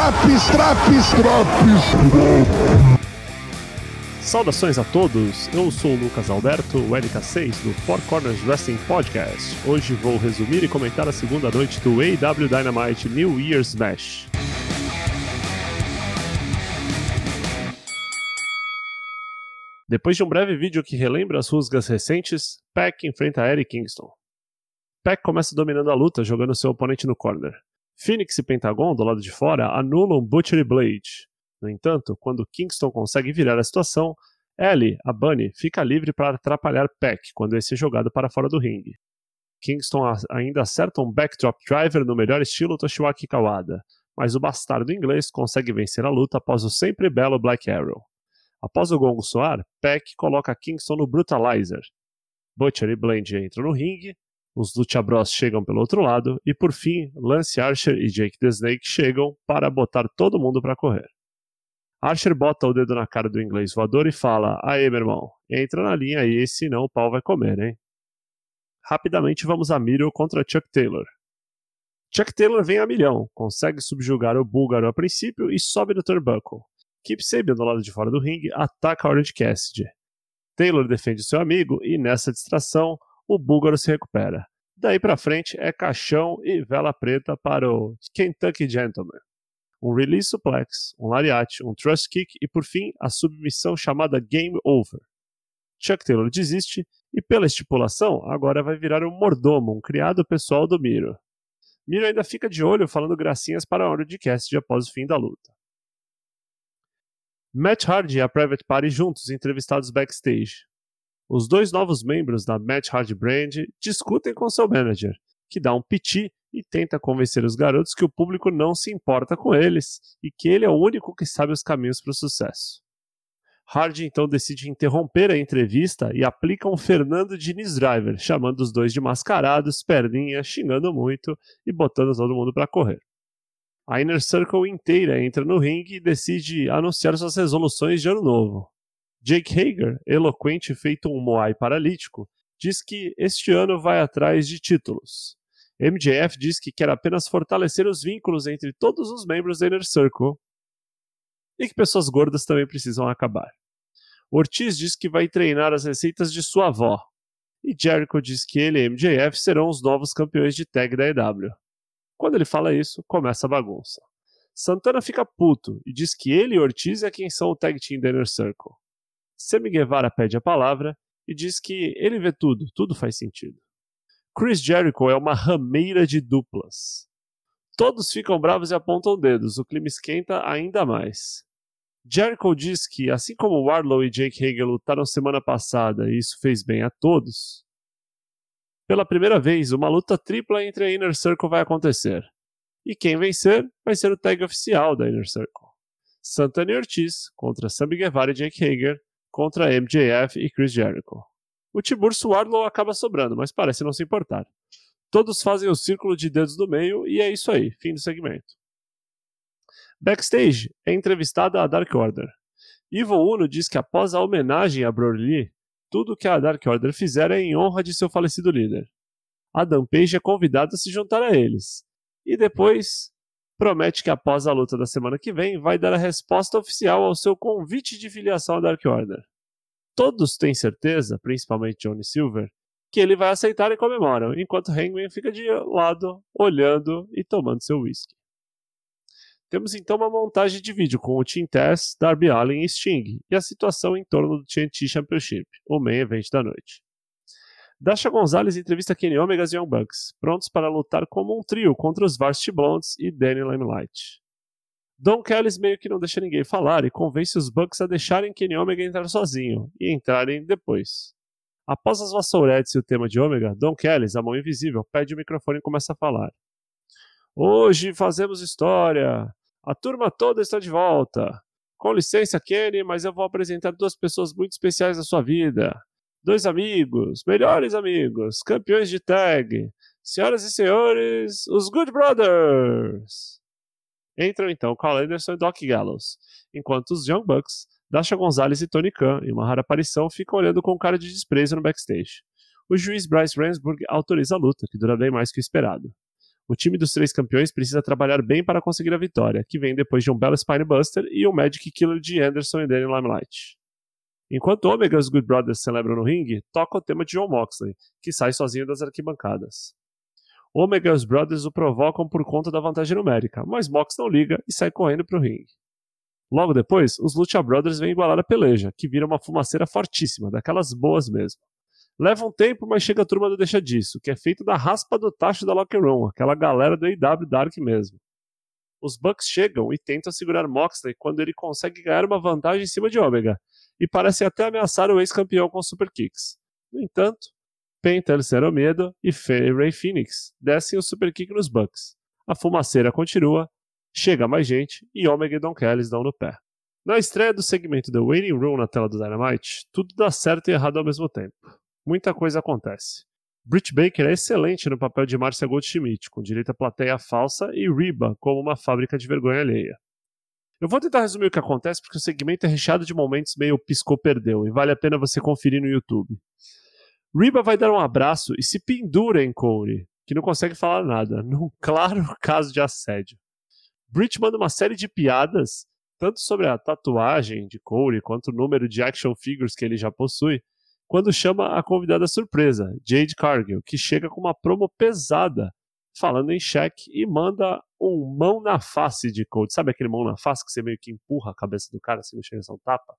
traps, traps, traps. Saudações a todos, eu sou o Lucas Alberto, o LK6 do Four Corners Wrestling Podcast. Hoje vou resumir e comentar a segunda noite do AW Dynamite New Year's Bash. Depois de um breve vídeo que relembra as rusgas recentes, Pac enfrenta Eric Kingston. Pac começa dominando a luta, jogando seu oponente no corner. Phoenix e Pentagon, do lado de fora, anulam Butcher e Blade. No entanto, quando Kingston consegue virar a situação, Ellie, a Bunny, fica livre para atrapalhar Pac quando esse é jogado para fora do ringue. Kingston ainda acerta um backdrop driver no melhor estilo Toshiwaki Kawada, mas o bastardo inglês consegue vencer a luta após o sempre belo Black Arrow. Após o gongo soar, Pac coloca Kingston no Brutalizer. Butcher e Blade entram no ringue, os Lucha Bros chegam pelo outro lado e por fim Lance Archer e Jake the Snake chegam para botar todo mundo para correr. Archer bota o dedo na cara do inglês voador e fala: Aê, meu irmão, entra na linha aí, senão o pau vai comer, hein? Rapidamente vamos a Miro contra Chuck Taylor. Chuck Taylor vem a milhão, consegue subjugar o búlgaro a princípio e sobe no turnbuckle. Keep Sabian do lado de fora do ringue ataca Orange Cassidy. Taylor defende seu amigo e nessa distração o búlgaro se recupera. Daí para frente é caixão e vela preta para o Kentucky Gentleman um release suplex, um lariat, um thrust kick e por fim a submissão chamada Game Over. Chuck Taylor desiste e pela estipulação agora vai virar um mordomo, um criado pessoal do Miro. Miro ainda fica de olho falando gracinhas para a hora de cast após o fim da luta. Matt Hardy e a Private Party juntos entrevistados backstage. Os dois novos membros da Matt Hardy Brand discutem com seu manager, que dá um piti e tenta convencer os garotos que o público não se importa com eles e que ele é o único que sabe os caminhos para o sucesso. Hardy então decide interromper a entrevista e aplica um Fernando Diniz Driver, chamando os dois de mascarados, perninha, xingando muito e botando todo mundo para correr. A Inner Circle inteira entra no ringue e decide anunciar suas resoluções de ano novo. Jake Hager, eloquente feito um Moai paralítico, diz que este ano vai atrás de títulos. MJF diz que quer apenas fortalecer os vínculos entre todos os membros da Inner Circle e que pessoas gordas também precisam acabar. Ortiz diz que vai treinar as receitas de sua avó. E Jericho diz que ele e MJF serão os novos campeões de tag da EW. Quando ele fala isso, começa a bagunça. Santana fica puto e diz que ele e Ortiz é quem são o tag team da Inner Circle. Sammy Guevara pede a palavra e diz que ele vê tudo, tudo faz sentido. Chris Jericho é uma rameira de duplas. Todos ficam bravos e apontam dedos, o clima esquenta ainda mais. Jericho diz que, assim como Warlow e Jake Hager lutaram semana passada e isso fez bem a todos, pela primeira vez uma luta tripla entre a Inner Circle vai acontecer. E quem vencer vai ser o tag oficial da Inner Circle. Santana e Ortiz contra Sammy Guevara e Jake Hager contra MJF e Chris Jericho. O Tiburcio Wardlow acaba sobrando, mas parece não se importar. Todos fazem o círculo de dedos do meio e é isso aí, fim do segmento. Backstage é entrevistada a Dark Order. Ivo Uno diz que após a homenagem a Broly, tudo que a Dark Order fizer é em honra de seu falecido líder. Adam Page é convidado a se juntar a eles. E depois promete que após a luta da semana que vem vai dar a resposta oficial ao seu convite de filiação à Dark Order todos têm certeza, principalmente Johnny Silver, que ele vai aceitar e comemoram, enquanto Hangman fica de lado, olhando e tomando seu whisky. Temos então uma montagem de vídeo com o Team Tess, Darby Allin e Sting, e a situação em torno do TNT Championship, o main event da noite. Dasha Gonzalez entrevista Kenny Omega e Young Bucks, prontos para lutar como um trio contra os Varsity Blondes e Danny Limelight. Don Kellis meio que não deixa ninguém falar e convence os Bucks a deixarem Kenny Omega entrar sozinho e entrarem depois. Após as vassouretes e o tema de Omega, Don Kellis, a mão invisível, pede o microfone e começa a falar. Hoje fazemos história. A turma toda está de volta. Com licença, Kenny, mas eu vou apresentar duas pessoas muito especiais na sua vida. Dois amigos, melhores amigos, campeões de tag. Senhoras e senhores, os Good Brothers! Entram então Carl Anderson e Doc Gallows, enquanto os Young Bucks, Dasha Gonzalez e Tony Khan, em uma rara aparição, ficam olhando com cara de desprezo no backstage. O juiz Bryce Ransburg autoriza a luta, que dura bem mais que o esperado. O time dos três campeões precisa trabalhar bem para conseguir a vitória, que vem depois de um belo Spinebuster e um Magic Killer de Anderson e Danny Limelight. Enquanto Omega e os Good Brothers celebram no ringue, toca o tema de John Moxley, que sai sozinho das arquibancadas. Omega e os Brothers o provocam por conta da vantagem numérica, mas Mox não liga e sai correndo para o ringue. Logo depois, os Lucha Brothers vêm igualar a peleja, que vira uma fumaceira fortíssima, daquelas boas mesmo. Leva um tempo, mas chega a turma do Deixa Disso, que é feito da raspa do tacho da Locker Room, aquela galera do AW Dark mesmo. Os Bucks chegam e tentam segurar Moxley quando ele consegue ganhar uma vantagem em cima de Omega, e parecem até ameaçar o ex-campeão com super kicks. No entanto, Penta, El Cero Medo e Ray Phoenix descem o super kick nos Bucks. A fumaceira continua, chega mais gente e Omega e Don Kelly dão no pé. Na estreia do segmento The Waiting Room na tela do Dynamite, tudo dá certo e errado ao mesmo tempo muita coisa acontece. Britt Baker é excelente no papel de Marcia Goldschmidt, com direito à plateia falsa, e Reba como uma fábrica de vergonha alheia. Eu vou tentar resumir o que acontece porque o segmento é recheado de momentos meio piscou-perdeu e vale a pena você conferir no YouTube. Reba vai dar um abraço e se pendura em Corey, que não consegue falar nada, num claro caso de assédio. Britt manda uma série de piadas, tanto sobre a tatuagem de Corey quanto o número de action figures que ele já possui, quando chama a convidada surpresa, Jade Cargill, que chega com uma promo pesada, falando em cheque e manda um mão na face de Cold. Sabe aquele mão na face que você meio que empurra a cabeça do cara assim, não chega um tapa?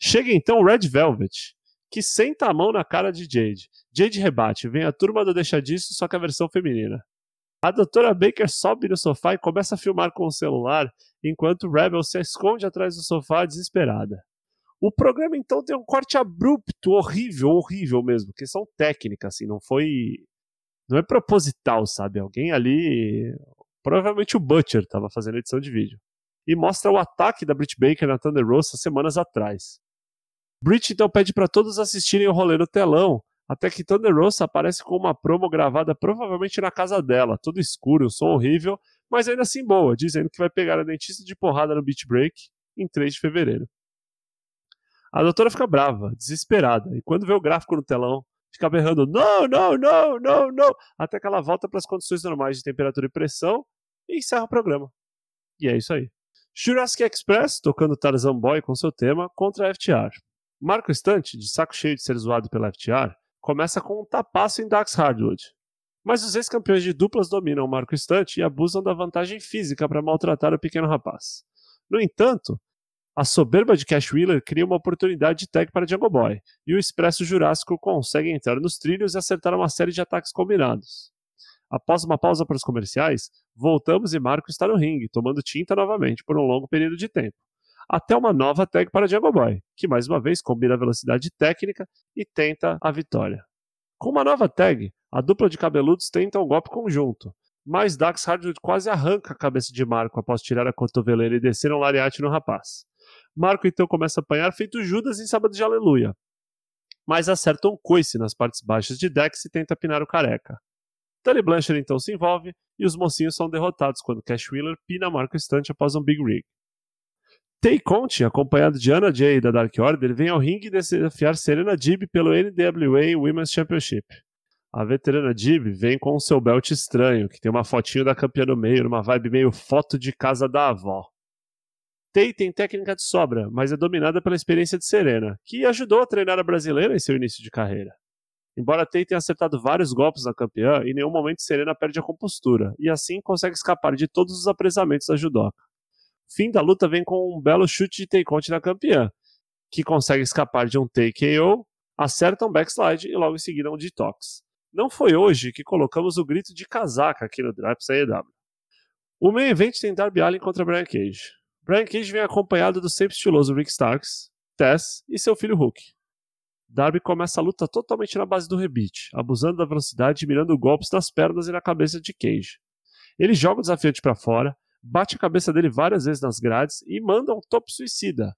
Chega então Red Velvet, que senta a mão na cara de Jade. Jade rebate, vem a turma do Deixa Disso, só que a versão feminina. A doutora Baker sobe no sofá e começa a filmar com o celular, enquanto Rebel se esconde atrás do sofá desesperada. O programa, então, tem um corte abrupto, horrível, horrível mesmo. Questão técnica, assim, não foi. Não é proposital, sabe? Alguém ali. Provavelmente o Butcher estava fazendo edição de vídeo. E mostra o ataque da Britt Baker na Thunder Rosa semanas atrás. Britt então pede para todos assistirem o rolê no telão, até que Thunder Rosa aparece com uma promo gravada provavelmente na casa dela, todo escuro, um som horrível, mas ainda assim boa, dizendo que vai pegar a dentista de porrada no Beach Break em 3 de fevereiro. A doutora fica brava, desesperada, e quando vê o gráfico no telão, fica berrando: não, não, não, não, não, até que ela volta para as condições normais de temperatura e pressão e encerra o programa. E é isso aí. Jurassic Express, tocando Tarzan Boy com seu tema, contra a FTR. Marco Estante, de saco cheio de ser zoado pela FTR, começa com um tapaço em Dax Hardwood. Mas os ex-campeões de duplas dominam o Marco Estante e abusam da vantagem física para maltratar o pequeno rapaz. No entanto, a soberba de Cash Wheeler cria uma oportunidade de tag para Jungle Boy, e o Expresso Jurássico consegue entrar nos trilhos e acertar uma série de ataques combinados. Após uma pausa para os comerciais, voltamos e Marco está no ringue, tomando tinta novamente por um longo período de tempo. Até uma nova tag para Jungle Boy, que mais uma vez combina velocidade técnica e tenta a vitória. Com uma nova tag, a dupla de cabeludos tenta um golpe conjunto, mas Dax Hardwood quase arranca a cabeça de Marco após tirar a cotoveleira e descer um lariate no rapaz. Marco então começa a apanhar, feito Judas em sábado de aleluia. Mas acerta um coice nas partes baixas de Dex e tenta pinar o careca. Tully Blanchard então se envolve e os mocinhos são derrotados quando Cash Wheeler pina Marco Estante após um Big Rig. Tay Conti, acompanhado de Anna Jay da Dark Order, vem ao ringue desafiar Serena Dib pelo NWA Women's Championship. A veterana Dib vem com o seu belt estranho, que tem uma fotinho da campeã no meio, numa vibe meio foto de casa da avó. Tay tem técnica de sobra, mas é dominada pela experiência de Serena, que ajudou a treinar a brasileira em seu início de carreira. Embora Tay tenha acertado vários golpes na campeã, em nenhum momento Serena perde a compostura, e assim consegue escapar de todos os apresamentos da judoca. Fim da luta vem com um belo chute de Tay Conte na campeã, que consegue escapar de um Tay KO, acerta um backslide e logo em seguida um detox. Não foi hoje que colocamos o grito de casaca aqui no Draps AEW. O main event tem Darby Allin contra Brian Cage. Brian Cage vem acompanhado do sempre estiloso Rick Starks, Tess e seu filho Hulk. Darby começa a luta totalmente na base do rebite, abusando da velocidade e mirando golpes nas pernas e na cabeça de Cage. Ele joga o desafiante para fora, bate a cabeça dele várias vezes nas grades e manda um topo suicida.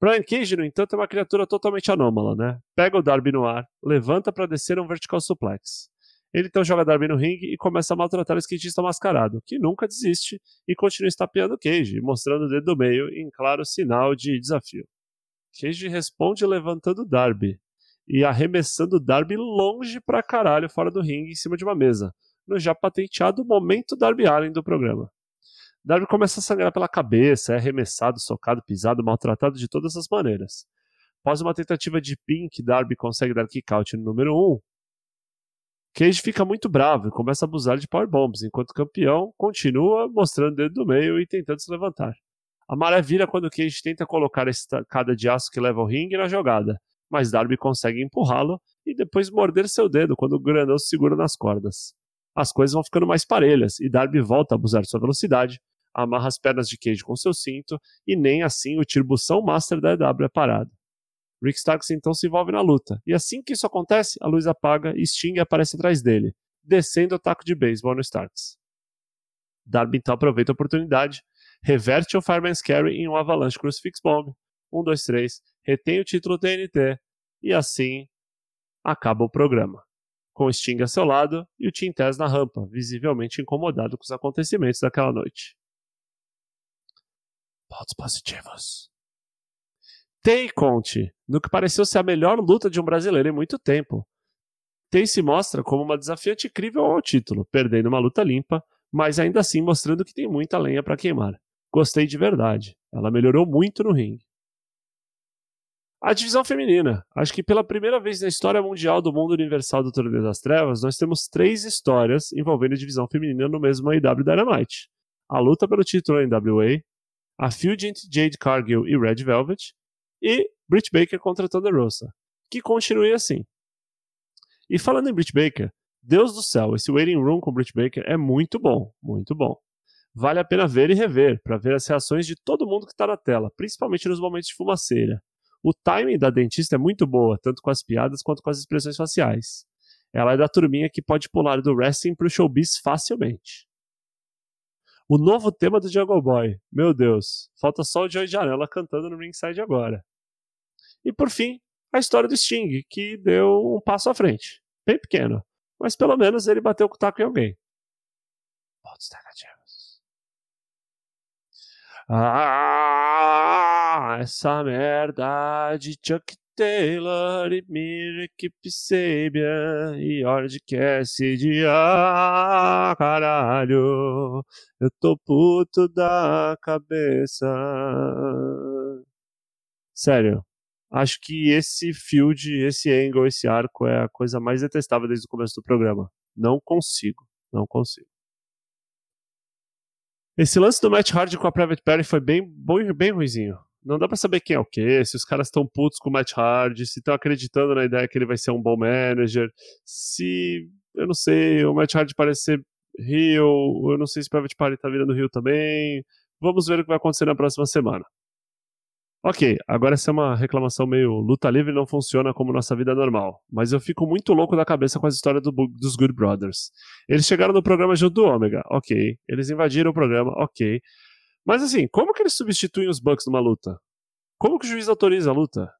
Brian Cage, no entanto, é uma criatura totalmente anômala, né? Pega o Darby no ar, levanta para descer um vertical suplex. Ele então joga Darby no ringue e começa a maltratar o skatista mascarado, que nunca desiste e continua estapeando Cage, mostrando o dedo do meio em claro sinal de desafio. Cage responde levantando Darby e arremessando Darby longe pra caralho fora do ringue em cima de uma mesa, no já patenteado momento Darby Allen do programa. Darby começa a sangrar pela cabeça, é arremessado, socado, pisado, maltratado de todas as maneiras. Após uma tentativa de pin que Darby consegue dar kick out no número 1, Cage fica muito bravo e começa a abusar de powerbombs, enquanto o campeão continua mostrando o dedo do meio e tentando se levantar. A maré vira quando Cage tenta colocar a estacada de aço que leva ao ringue na jogada, mas Darby consegue empurrá-lo e depois morder seu dedo quando o grandão se segura nas cordas. As coisas vão ficando mais parelhas e Darby volta a abusar de sua velocidade, amarra as pernas de Cage com seu cinto e nem assim o tirbução master da EW é parado. Rick Starks então se envolve na luta, e assim que isso acontece, a luz apaga e Sting aparece atrás dele, descendo o taco de beisebol no Starks. Darby então aproveita a oportunidade, reverte o Fireman's Carry em um Avalanche Crucifix Bomb, 1, 2, 3, retém o título TNT, e assim acaba o programa. Com Sting a seu lado e o Team Tess na rampa, visivelmente incomodado com os acontecimentos daquela noite. Pontos positivos. Tay Conte, no que pareceu ser a melhor luta de um brasileiro em muito tempo. Tay se mostra como uma desafiante incrível ao título, perdendo uma luta limpa, mas ainda assim mostrando que tem muita lenha para queimar. Gostei de verdade. Ela melhorou muito no ringue. A divisão feminina. Acho que pela primeira vez na história mundial do mundo universal do Torneio das Trevas, nós temos três histórias envolvendo a divisão feminina no mesmo AEW Dynamite. A luta pelo título NWA, a feud entre Jade Cargill e Red Velvet, e Britt Baker contra Thunder Rosa. Que continue assim. E falando em Britt Baker, Deus do céu, esse waiting room com Britt Baker é muito bom, muito bom. Vale a pena ver e rever, para ver as reações de todo mundo que está na tela, principalmente nos momentos de fumaceira. O timing da dentista é muito boa, tanto com as piadas quanto com as expressões faciais. Ela é da turminha que pode pular do wrestling pro showbiz facilmente. O novo tema do Jungle Boy. Meu Deus, falta só o Joey Janela cantando no ringside agora. E por fim, a história do Sting, que deu um passo à frente. Bem pequeno. Mas pelo menos ele bateu o taco em alguém. Ah, essa merda de Chuck Taylor e Mirik Sabian e Orange Cassidy. Ah, caralho, eu tô puto da cabeça. Sério, acho que esse field, esse angle, esse arco é a coisa mais detestável desde o começo do programa. Não consigo, não consigo. Esse lance do Matt Hardy com a Private Party foi bem, bem, bem ruizinho. Não dá pra saber quem é o quê, se os caras estão putos com o Matt Hardy, se estão acreditando na ideia que ele vai ser um bom manager, se, eu não sei, o Matt Hardy parece ser Rio, eu não sei se o Private Party tá virando Rio também. Vamos ver o que vai acontecer na próxima semana. Ok, agora essa é uma reclamação meio luta livre não funciona como nossa vida normal, mas eu fico muito louco da cabeça com as histórias do, dos Good Brothers. Eles chegaram no programa junto do Omega, ok. Eles invadiram o programa, ok. Mas assim, como que eles substituem os Bucks numa luta? Como que o juiz autoriza a luta?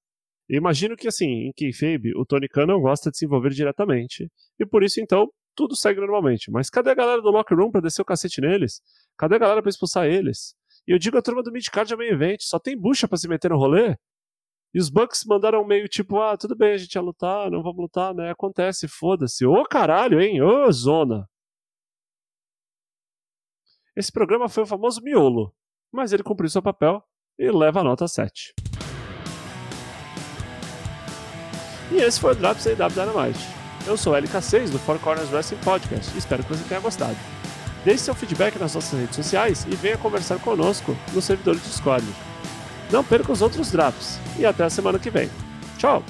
Eu imagino que assim, em Kayfabe, o Tony Khan não gosta de se envolver diretamente, e por isso então tudo segue normalmente. Mas cadê a galera do locker room pra descer o cacete neles? Cadê a galera pra expulsar eles? E eu digo a turma do Midcard é meio evento, só tem bucha para se meter no rolê. E os Bucks mandaram meio tipo, ah, tudo bem, a gente ia lutar, não vamos lutar, né? Acontece, foda-se. Ô caralho, hein? Ô zona. Esse programa foi o famoso miolo, mas ele cumpriu seu papel e leva a nota 7. E esse foi o Drops AW Dynamite. Eu sou o LK6 do Four Corners Wrestling Podcast e espero que você tenha gostado. Deixe seu feedback nas nossas redes sociais e venha conversar conosco no servidor de Discord. Não perca os outros drops e até a semana que vem. Tchau!